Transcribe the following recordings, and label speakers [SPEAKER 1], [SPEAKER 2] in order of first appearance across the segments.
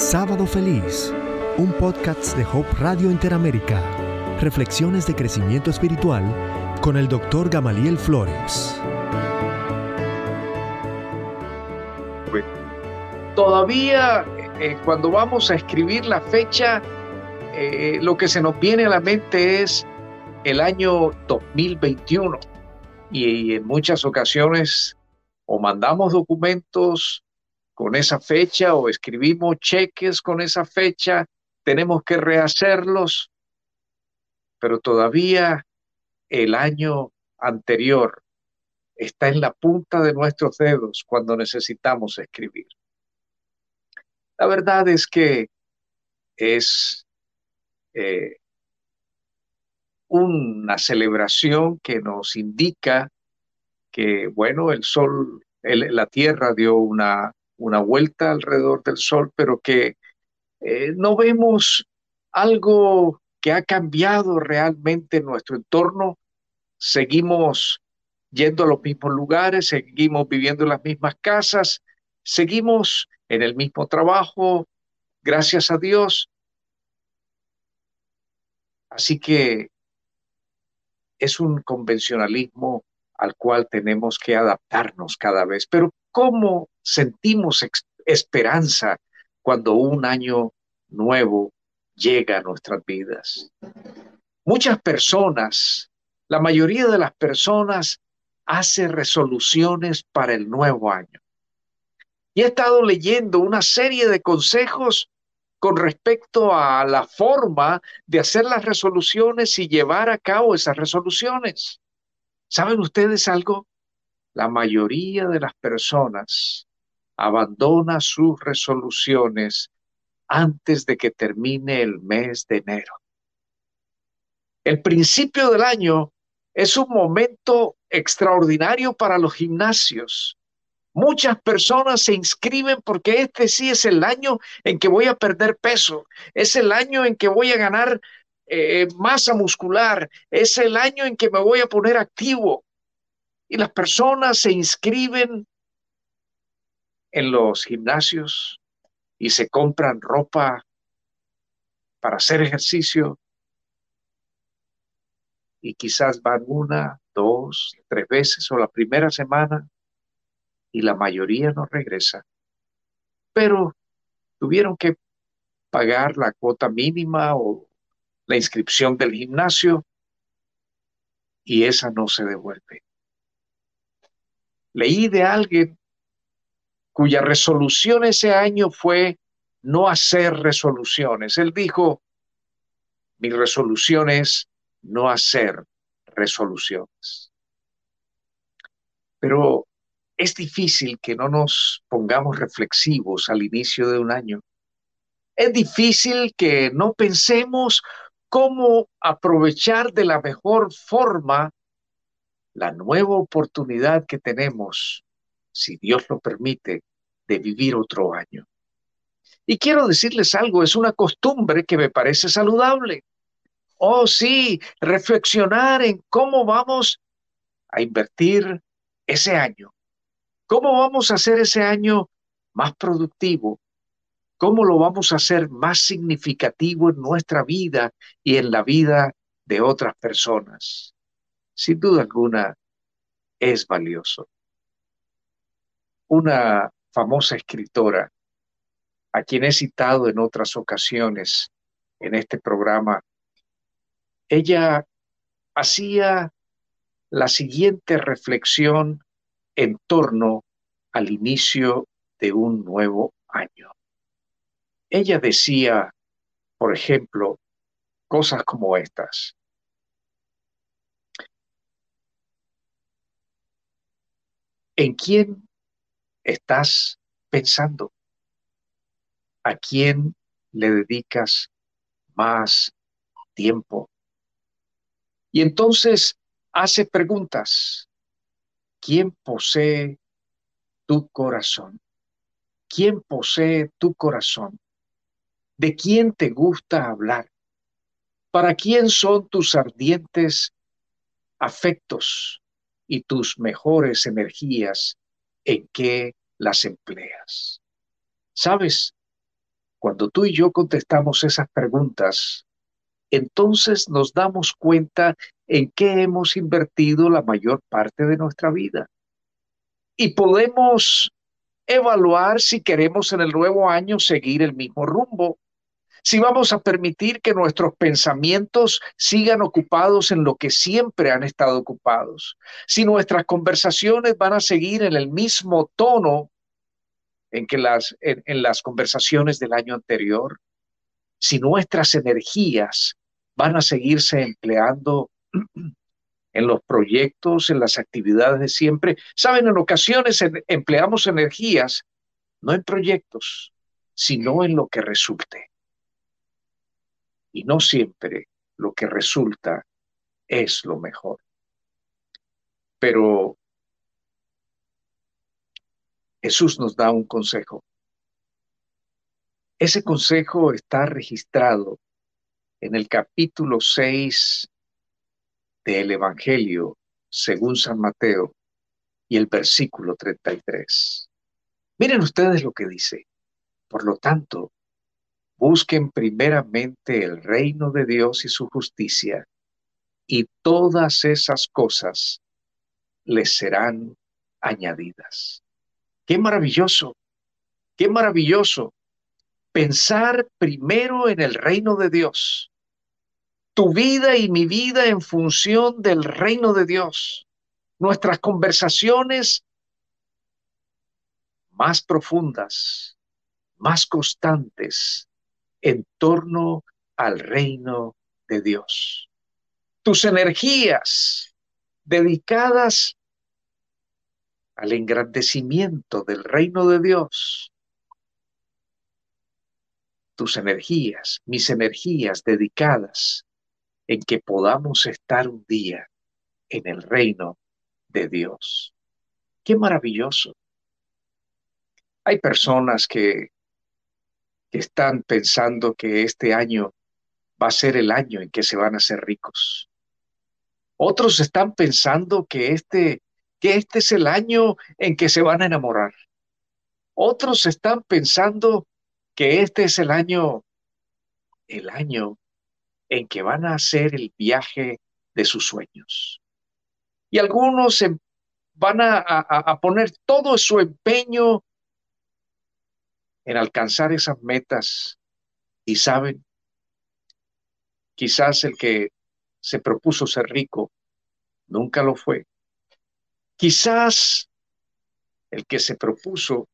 [SPEAKER 1] Sábado Feliz, un podcast de Hope Radio Interamérica. Reflexiones de crecimiento espiritual con el doctor Gamaliel Flores.
[SPEAKER 2] Todavía eh, cuando vamos a escribir la fecha, eh, lo que se nos viene a la mente es el año 2021 y en muchas ocasiones o mandamos documentos con esa fecha o escribimos cheques con esa fecha, tenemos que rehacerlos, pero todavía el año anterior está en la punta de nuestros dedos cuando necesitamos escribir. La verdad es que es eh, una celebración que nos indica que, bueno, el sol, la Tierra dio una, una vuelta alrededor del sol, pero que eh, no vemos algo que ha cambiado realmente en nuestro entorno. Seguimos yendo a los mismos lugares, seguimos viviendo en las mismas casas, seguimos en el mismo trabajo, gracias a Dios. Así que es un convencionalismo al cual tenemos que adaptarnos cada vez. Pero ¿cómo sentimos esperanza cuando un año nuevo llega a nuestras vidas? Muchas personas, la mayoría de las personas hace resoluciones para el nuevo año. Y he estado leyendo una serie de consejos con respecto a la forma de hacer las resoluciones y llevar a cabo esas resoluciones. ¿Saben ustedes algo? La mayoría de las personas abandona sus resoluciones antes de que termine el mes de enero. El principio del año es un momento extraordinario para los gimnasios Muchas personas se inscriben porque este sí es el año en que voy a perder peso, es el año en que voy a ganar eh, masa muscular, es el año en que me voy a poner activo. Y las personas se inscriben en los gimnasios y se compran ropa para hacer ejercicio y quizás van una, dos, tres veces o la primera semana y la mayoría no regresa. Pero tuvieron que pagar la cuota mínima o la inscripción del gimnasio y esa no se devuelve. Leí de alguien cuya resolución ese año fue no hacer resoluciones. Él dijo, mi resolución es no hacer resoluciones. Pero es difícil que no nos pongamos reflexivos al inicio de un año. Es difícil que no pensemos cómo aprovechar de la mejor forma la nueva oportunidad que tenemos, si Dios lo permite, de vivir otro año. Y quiero decirles algo, es una costumbre que me parece saludable. Oh, sí, reflexionar en cómo vamos a invertir ese año ¿Cómo vamos a hacer ese año más productivo? ¿Cómo lo vamos a hacer más significativo en nuestra vida y en la vida de otras personas? Sin duda alguna, es valioso. Una famosa escritora, a quien he citado en otras ocasiones en este programa, ella hacía la siguiente reflexión en torno al inicio de un nuevo año. Ella decía, por ejemplo, cosas como estas. ¿En quién estás pensando? ¿A quién le dedicas más tiempo? Y entonces hace preguntas. ¿Quién posee tu corazón? ¿Quién posee tu corazón? ¿De quién te gusta hablar? ¿Para quién son tus ardientes afectos y tus mejores energías? ¿En qué las empleas? ¿Sabes? Cuando tú y yo contestamos esas preguntas, entonces nos damos cuenta en qué hemos invertido la mayor parte de nuestra vida. Y podemos evaluar si queremos en el nuevo año seguir el mismo rumbo, si vamos a permitir que nuestros pensamientos sigan ocupados en lo que siempre han estado ocupados, si nuestras conversaciones van a seguir en el mismo tono en que las, en, las conversaciones del año anterior, si nuestras energías van a seguirse empleando en los proyectos, en las actividades de siempre. Saben, en ocasiones empleamos energías no en proyectos, sino en lo que resulte. Y no siempre lo que resulta es lo mejor. Pero Jesús nos da un consejo. Ese consejo está registrado en el capítulo 6 del Evangelio según San Mateo y el versículo 33. Miren ustedes lo que dice. Por lo tanto, busquen primeramente el reino de Dios y su justicia, y todas esas cosas les serán añadidas. Qué maravilloso, qué maravilloso pensar primero en el reino de Dios. Tu vida y mi vida en función del reino de Dios. Nuestras conversaciones más profundas, más constantes en torno al reino de Dios. Tus energías dedicadas al engrandecimiento del reino de Dios. Tus energías, mis energías dedicadas en que podamos estar un día en el reino de Dios. Qué maravilloso. Hay personas que, que están pensando que este año va a ser el año en que se van a hacer ricos. Otros están pensando que este que este es el año en que se van a enamorar. Otros están pensando que este es el año, el año en que van a hacer el viaje de sus sueños. Y algunos van a, a poner todo su empeño en alcanzar esas metas. Y saben, quizás el que se propuso ser rico nunca lo fue. Quizás el que se propuso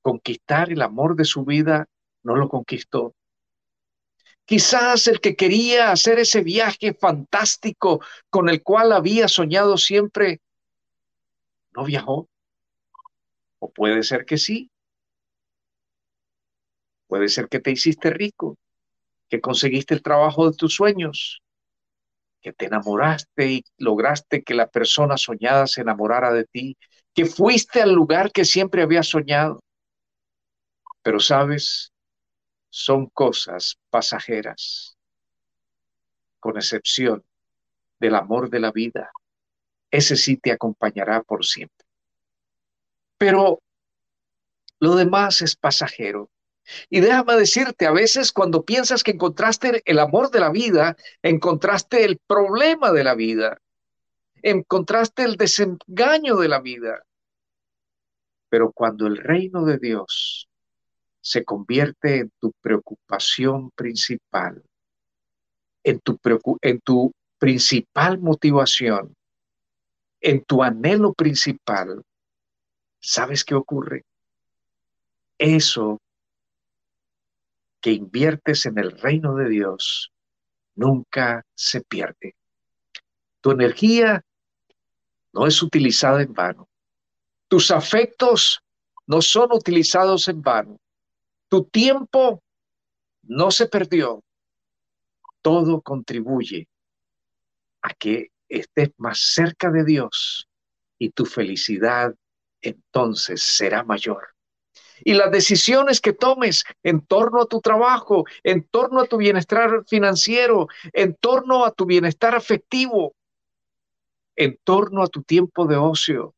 [SPEAKER 2] conquistar el amor de su vida no lo conquistó. Quizás el que quería hacer ese viaje fantástico con el cual había soñado siempre no viajó. O puede ser que sí. Puede ser que te hiciste rico, que conseguiste el trabajo de tus sueños, que te enamoraste y lograste que la persona soñada se enamorara de ti, que fuiste al lugar que siempre había soñado. Pero sabes, son cosas pasajeras, con excepción del amor de la vida. Ese sí te acompañará por siempre. Pero lo demás es pasajero. Y déjame decirte, a veces cuando piensas que encontraste el amor de la vida, encontraste el problema de la vida, encontraste el desengaño de la vida. Pero cuando el reino de Dios se convierte en tu preocupación principal, en tu, en tu principal motivación, en tu anhelo principal, ¿sabes qué ocurre? Eso que inviertes en el reino de Dios nunca se pierde. Tu energía no es utilizada en vano. Tus afectos no son utilizados en vano. Tu tiempo no se perdió. Todo contribuye a que estés más cerca de Dios y tu felicidad entonces será mayor y las decisiones que tomes en torno a tu trabajo, en torno a tu bienestar financiero, en torno a tu bienestar afectivo, en torno a tu tiempo de ocio.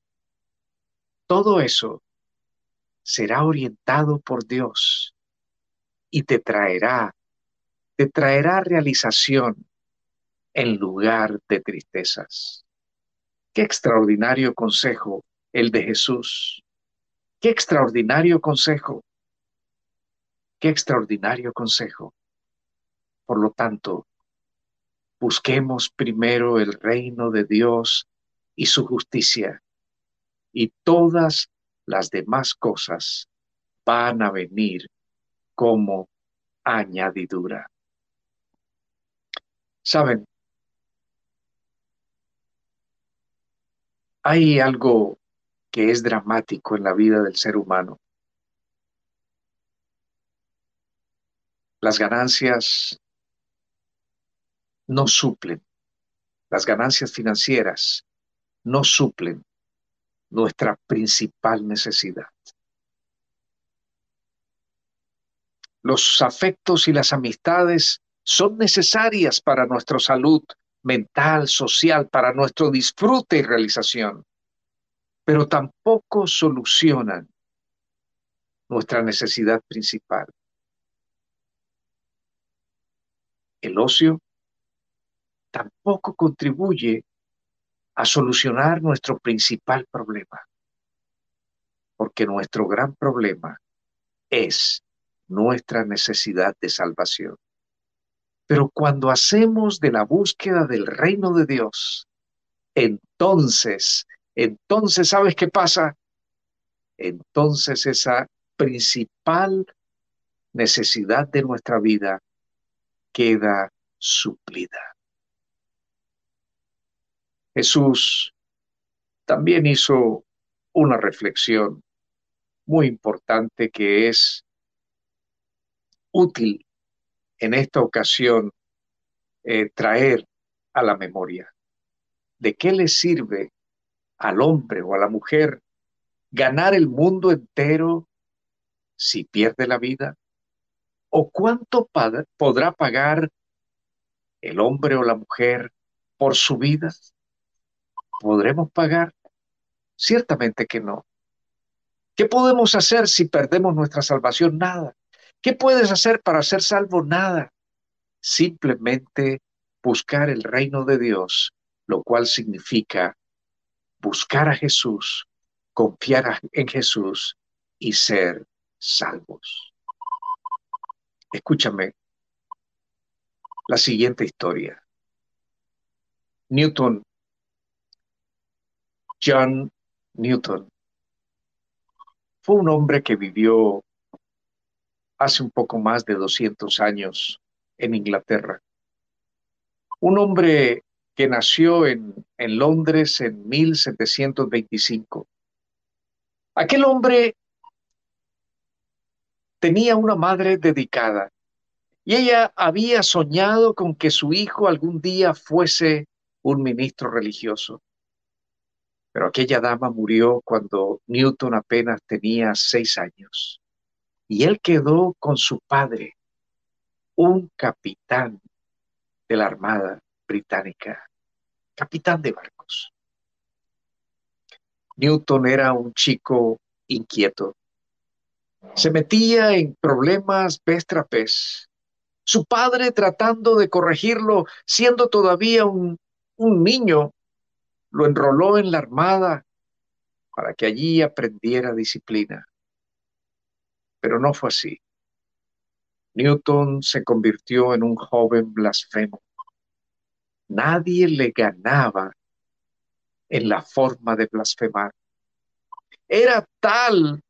[SPEAKER 2] Todo eso será orientado por Dios y te traerá, te traerá realización en lugar de tristezas. Qué extraordinario consejo el de Jesús. Qué extraordinario consejo. Qué extraordinario consejo. Por lo tanto, busquemos primero el reino de Dios y su justicia, y todas las demás cosas van a venir como añadidura. Saben, hay algo que es dramático en la vida del ser humano. Las ganancias no suplen, las ganancias financieras no suplen nuestra principal necesidad. Los afectos y las amistades son necesarias para nuestra salud mental, social, para nuestro disfrute y realización, pero tampoco solucionan nuestra necesidad principal. El ocio tampoco contribuye a solucionar nuestro principal problema, porque nuestro gran problema es nuestra necesidad de salvación. Pero cuando hacemos de la búsqueda del reino de Dios, entonces, entonces, ¿sabes qué pasa? Entonces esa principal necesidad de nuestra vida queda suplida. Jesús también hizo una reflexión muy importante que es útil en esta ocasión eh, traer a la memoria. ¿De qué le sirve al hombre o a la mujer ganar el mundo entero si pierde la vida? ¿O cuánto podrá pagar el hombre o la mujer por su vida? ¿Podremos pagar? Ciertamente que no. ¿Qué podemos hacer si perdemos nuestra salvación? Nada. ¿Qué puedes hacer para ser salvo? Nada. Simplemente buscar el reino de Dios, lo cual significa buscar a Jesús, confiar en Jesús y ser salvos. Escúchame la siguiente historia. Newton John Newton fue un hombre que vivió hace un poco más de 200 años en Inglaterra. Un hombre que nació en, Londres en 1725. Aquel hombre tenía una madre dedicada y ella había soñado con que su hijo algún día fuese un ministro religioso. Pero aquella dama murió cuando Newton apenas tenía seis años y él quedó con su padre, un capitán de la Armada Británica, capitán de barcos. Newton era un chico inquieto. Se metía en problemas vez tras vez. Su padre tratando de corregirlo, siendo todavía un, un niño, lo enroló en la armada para que allí aprendiera disciplina. Pero no fue así. Newton se convirtió en un joven blasfemo. Nadie le ganaba en la forma de blasfemar. Era tal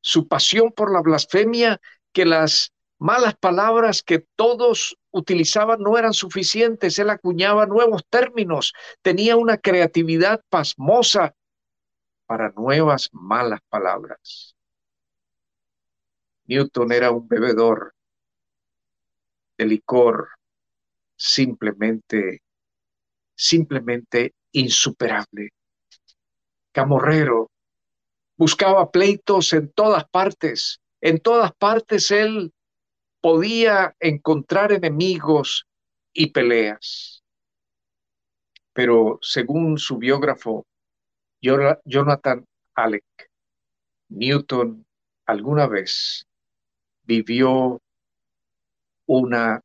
[SPEAKER 2] su pasión por la blasfemia que las malas palabras que todos utilizaban no eran suficientes, él acuñaba nuevos términos, tenía una creatividad pasmosa para nuevas malas palabras. Newton era un bebedor de licor simplemente, simplemente insuperable. Camorrero, buscaba pleitos en todas partes, en todas partes él podía encontrar enemigos y peleas. Pero según su biógrafo, Jonathan Alec, Newton alguna vez vivió una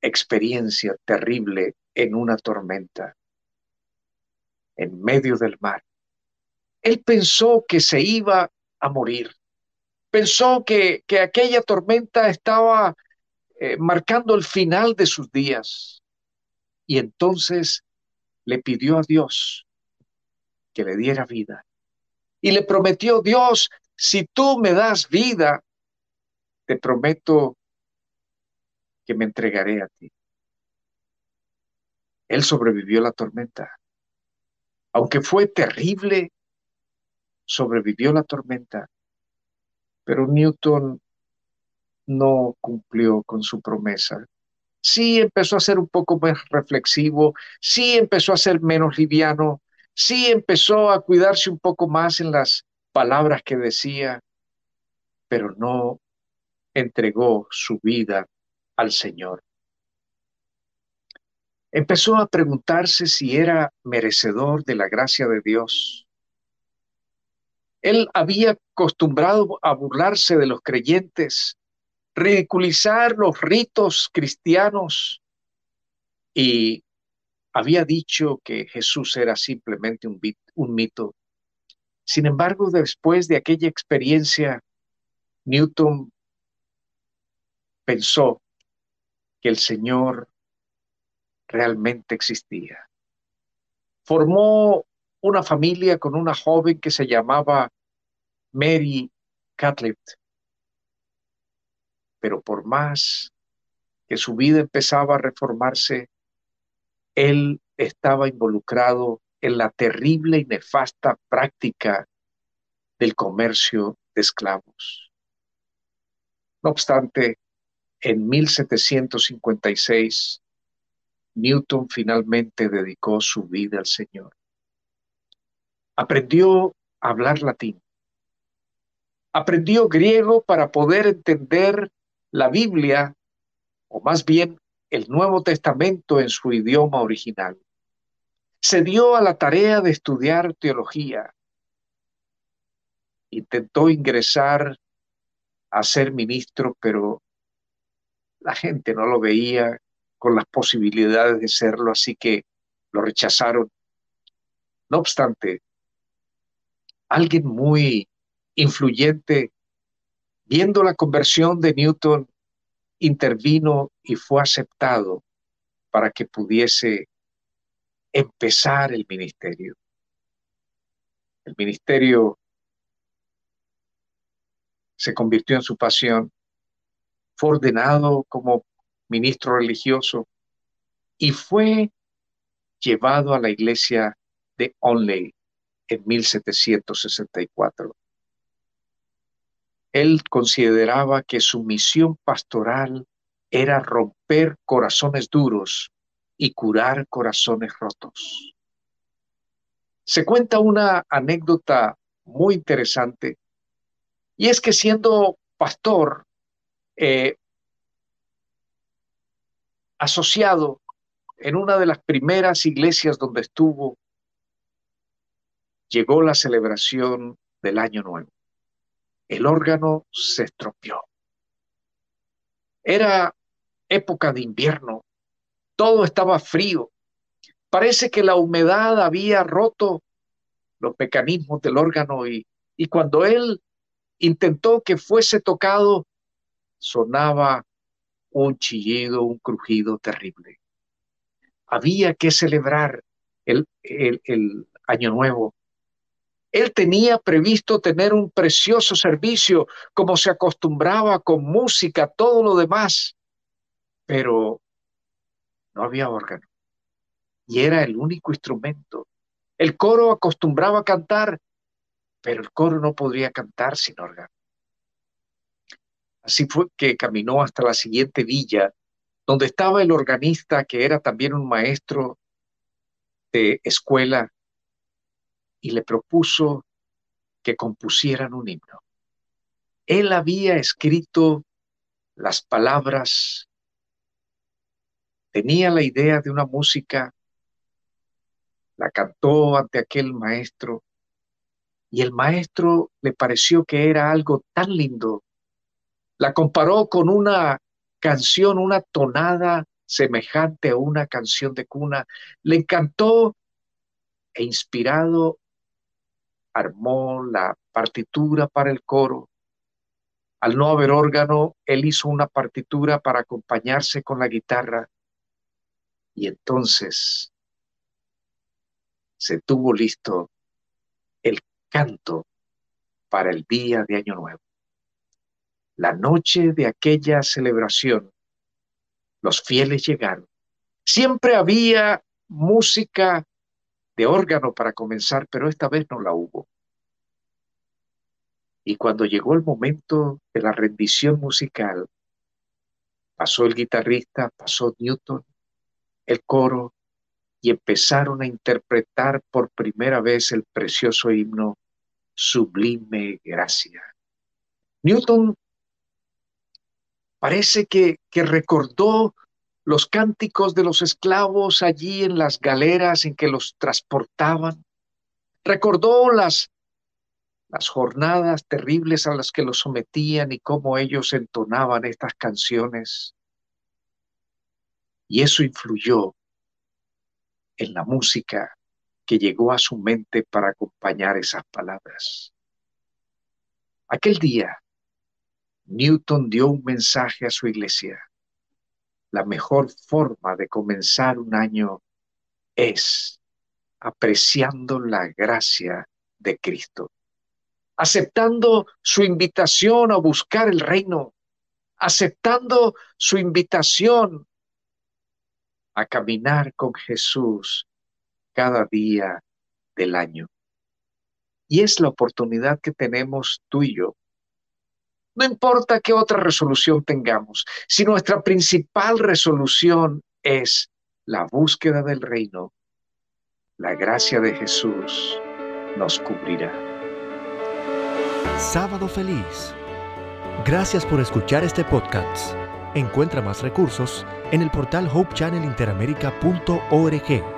[SPEAKER 2] experiencia terrible en una tormenta, en medio del mar. Él pensó que se iba a morir. Pensó que, que aquella tormenta estaba eh, marcando el final de sus días. Y entonces le pidió a Dios que le diera vida. Y le prometió, Dios, si tú me das vida, te prometo que me entregaré a ti. Él sobrevivió la tormenta. Aunque fue terrible, sobrevivió la tormenta. Pero Newton no cumplió con su promesa. Sí empezó a ser un poco más reflexivo, sí empezó a ser menos liviano, sí empezó a cuidarse un poco más en las palabras que decía, pero no entregó su vida al Señor. Empezó a preguntarse si era merecedor de la gracia de Dios. Él había acostumbrado a burlarse de los creyentes, ridiculizar los ritos cristianos y había dicho que Jesús era simplemente un, un mito. Sin embargo, después de aquella experiencia, Newton pensó que el Señor realmente existía. Formó una familia con una joven que se llamaba Mary Catlett. Pero por más que su vida empezaba a reformarse, él estaba involucrado en la terrible y nefasta práctica del comercio de esclavos. No obstante, en 1756, Newton finalmente dedicó su vida al Señor. Aprendió a hablar latín. Aprendió griego para poder entender la Biblia, o más bien el Nuevo Testamento en su idioma original. Se dio a la tarea de estudiar teología. Intentó ingresar a ser ministro, pero la gente no lo veía con las posibilidades de serlo, así que lo rechazaron. No obstante, alguien muy influyente, viendo la conversión de Newton, intervino y fue aceptado para que pudiese empezar el ministerio. El ministerio se convirtió en su pasión fue ordenado como ministro religioso y fue llevado a la iglesia de Onley en 1764. Él consideraba que su misión pastoral era romper corazones duros y curar corazones rotos. Se cuenta una anécdota muy interesante y es que siendo pastor, eh, asociado en una de las primeras iglesias donde estuvo, llegó la celebración del Año Nuevo. El órgano se estropeó. Era época de invierno, todo estaba frío. Parece que la humedad había roto los mecanismos del órgano y, y cuando él intentó que fuese tocado, sonaba un chillido, un crujido terrible. Había que celebrar el, año nuevo. Él tenía previsto tener un precioso servicio, como se acostumbraba con música, todo lo demás, pero no había órgano. Y era el único instrumento. El coro acostumbraba a cantar, pero el coro no podría cantar sin órgano. Así fue que caminó hasta la siguiente villa, donde estaba el organista, que era también un maestro de escuela, y le propuso que compusieran un himno. Él había escrito las palabras, tenía la idea de una música, la cantó ante aquel maestro, y el maestro le pareció que era algo tan lindo La comparó con una canción, una tonada semejante a una canción de cuna. Le encantó e inspirado armó la partitura para el coro. Al no haber órgano, él hizo una partitura para acompañarse con la guitarra y entonces se tuvo listo el canto para el día de Año Nuevo. La noche de aquella celebración, los fieles llegaron. Siempre había música de órgano para comenzar, pero esta vez no la hubo. Y cuando llegó el momento de la rendición musical, pasó el guitarrista, pasó Newton, el coro, y empezaron a interpretar por primera vez el precioso himno Sublime Gracia. Newton parece que, que recordó los cánticos de los esclavos allí en las galeras en que los transportaban. Recordó las, las jornadas terribles a las que los sometían y cómo ellos entonaban estas canciones. Y eso influyó en la música que llegó a su mente para acompañar esas palabras. Aquel día, Newton dio un mensaje a su iglesia. La mejor forma de comenzar un año es apreciando la gracia de Cristo, aceptando su invitación a buscar el reino, aceptando su invitación a caminar con Jesús cada día del año. Y es la oportunidad que tenemos tú y yo. No importa qué otra resolución tengamos, si nuestra principal resolución es la búsqueda del reino, la gracia de Jesús nos cubrirá.
[SPEAKER 1] Sábado feliz. Gracias por escuchar este podcast. Encuentra más recursos en el portal hopechannelinteramerica.org